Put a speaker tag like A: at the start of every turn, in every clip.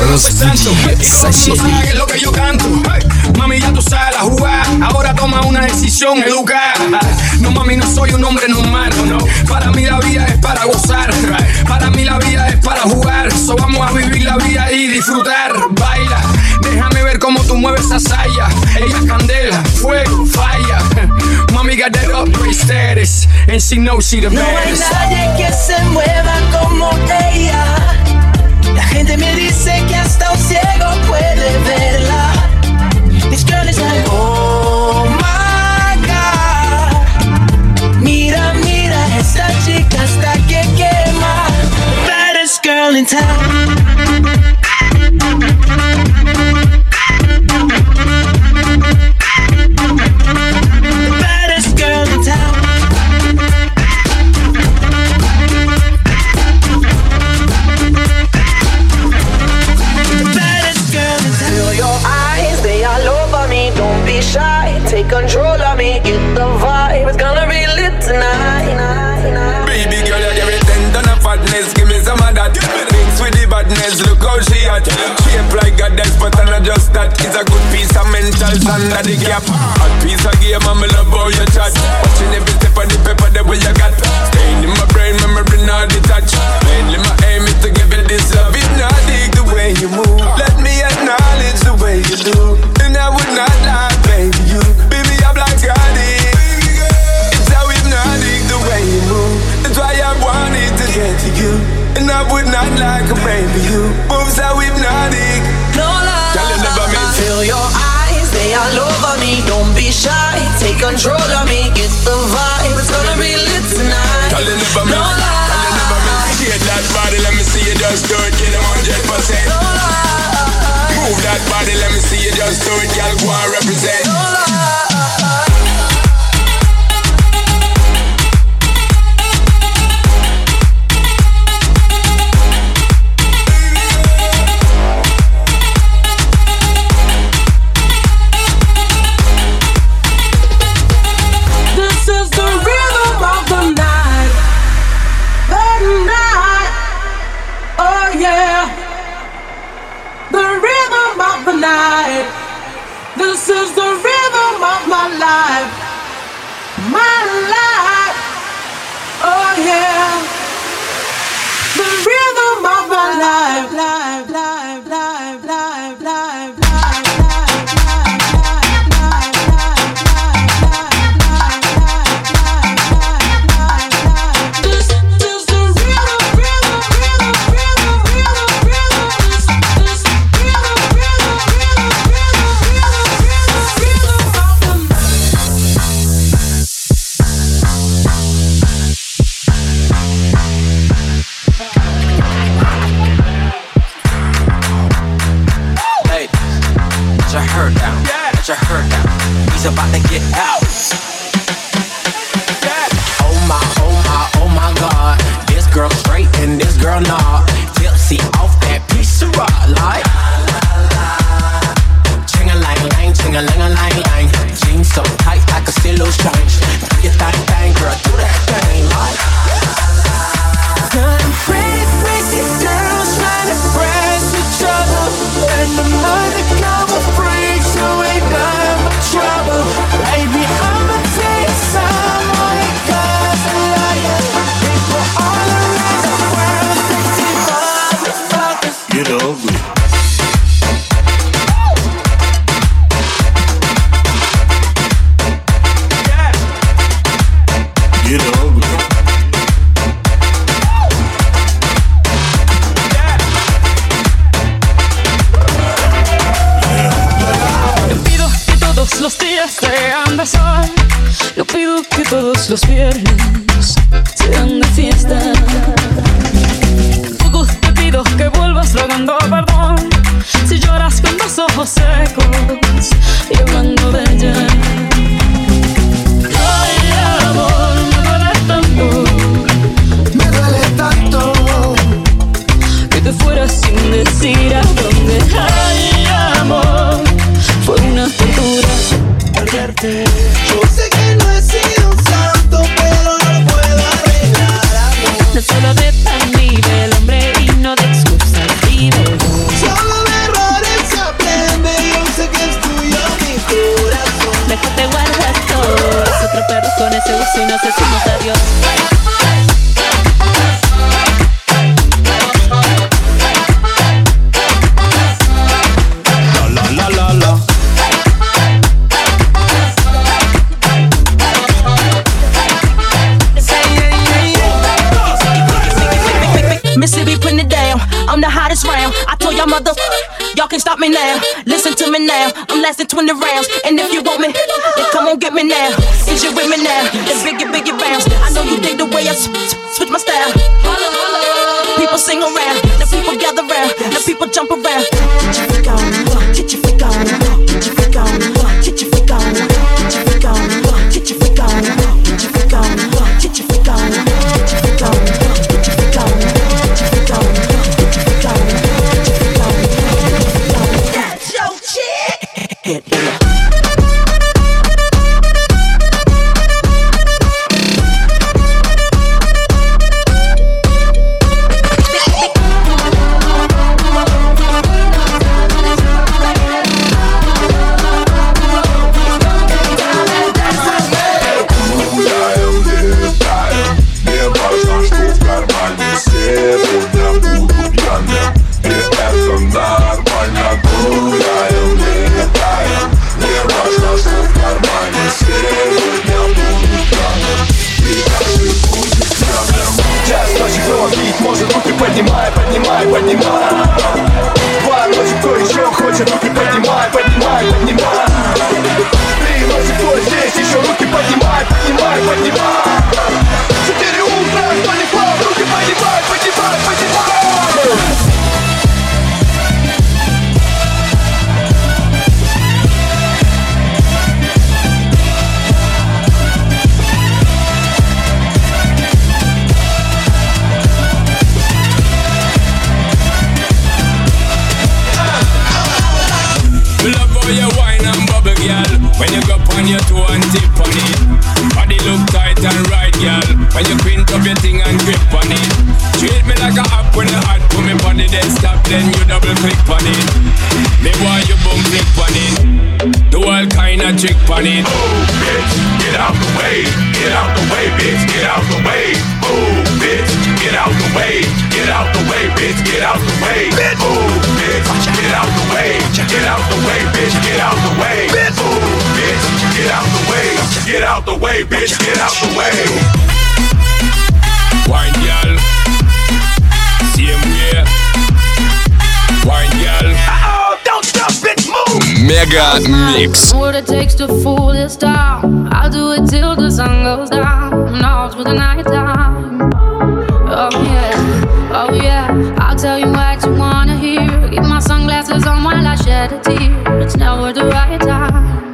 A: Carlos Sancho.
B: Lo que yo canto. Mami, ya tú sabes la jugada. Ahora toma una decisión educada. No, mami, no soy un hombre normal. No. Para mí la vida es para gozar. Para mí la vida es para jugar. So vamos a vivir la vida y disfrutar. Baila, déjame ver cómo tú mueves esa saya. Ella candela, fuego, falla. Mami, got that upgrade status. And she knows she the baddest.
C: No hay nadie que se mueva como ella Gente me dice que hasta un ciego puede verla. This girl is like, oh my God. Mira, mira, esta chica hasta que quema. Baddest girl in town.
D: Hair down. Let your hair down. He's about to get out. Oh my, oh my, oh my God. This girl straight and this girl not. Tipsy off that piece of rock. Like. Ching a lang lang, ching a lang a lang lang. Jeans so tight I can still lose change. Do your thing, thing, girl, do that thing. Like.
C: Pretty crazy girls trying to press each other And the money
E: alucinas, decimos adiós.
A: Mississippi putting it down. I'm the hottest round. I told y'all mother Y'all can stop me now. Listen to me now. I'm lasting 20 rounds. And if you want me, then come on, get me now. Is you with me now? The bigger, bigger rounds. I know you dig the way I switch my style. People sing around. The people gather round. The people jump around.
F: way, bitch, get out the way. Move, bitch, get out the way. Get out the way, bitch, get out the way. Move, bitch, get out the way. Get out the way, bitch, get out the way. Move, bitch, get out the way. Get out the way, bitch, get out the way.
G: Wine,
H: y'all.
I: Mega Mix.
E: What it takes to fool this town. I'll do it till the sun goes down. All through the night time. Oh yeah, oh yeah. I'll tell you what you wanna hear. Keep my sunglasses on while I shed a tear. It's never the right time.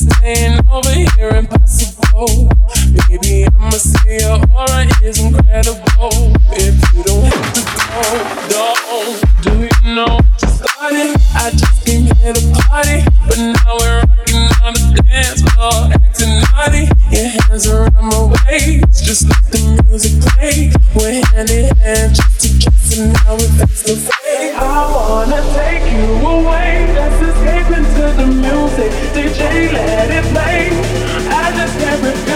J: staying over here impossible. Baby, I'ma say your aura is incredible. If you don't have to go, don't. Do you know what you started? I just came here to party, but now we're rocking on the dance floor, acting naughty. Your hands around my waist, just let the music play. We're hand in hand, just to kiss, and now we're face to face. I wanna take you away into the music. DJ, let it play. I just can't refuse.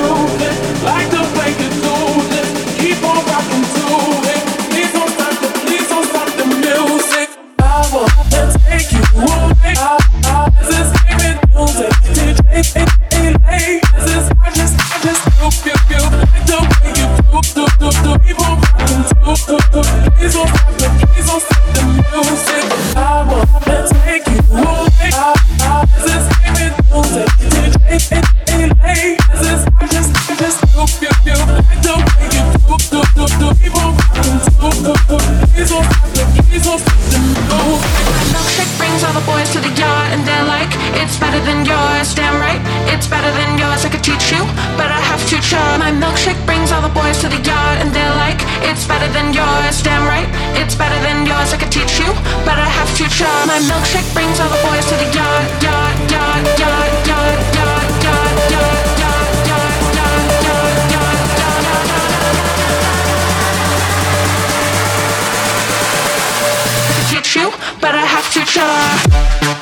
J: class I
K: could teach you, but I have to try. My milkshake brings all the boys to the yard, yard, yard, yard, yard, yard, yard, yard, yard, yard, yard, yard, yard, yard. I could teach you, but I have to try.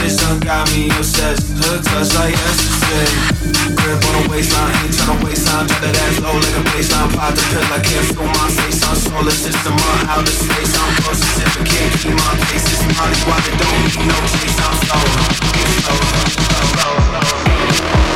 L: This done got me obsessed. Her touch like yesterday. Grip on the waistline, ain't tryna waste time. Drop that ass low like a baseline. Pop the pill, I can't feel my face. I'm solar system, I'm outer space. I'm close if I can't keep my pace. It's Molly Walker, don't need no chase. I'm slow, slow, slow, slow, slow.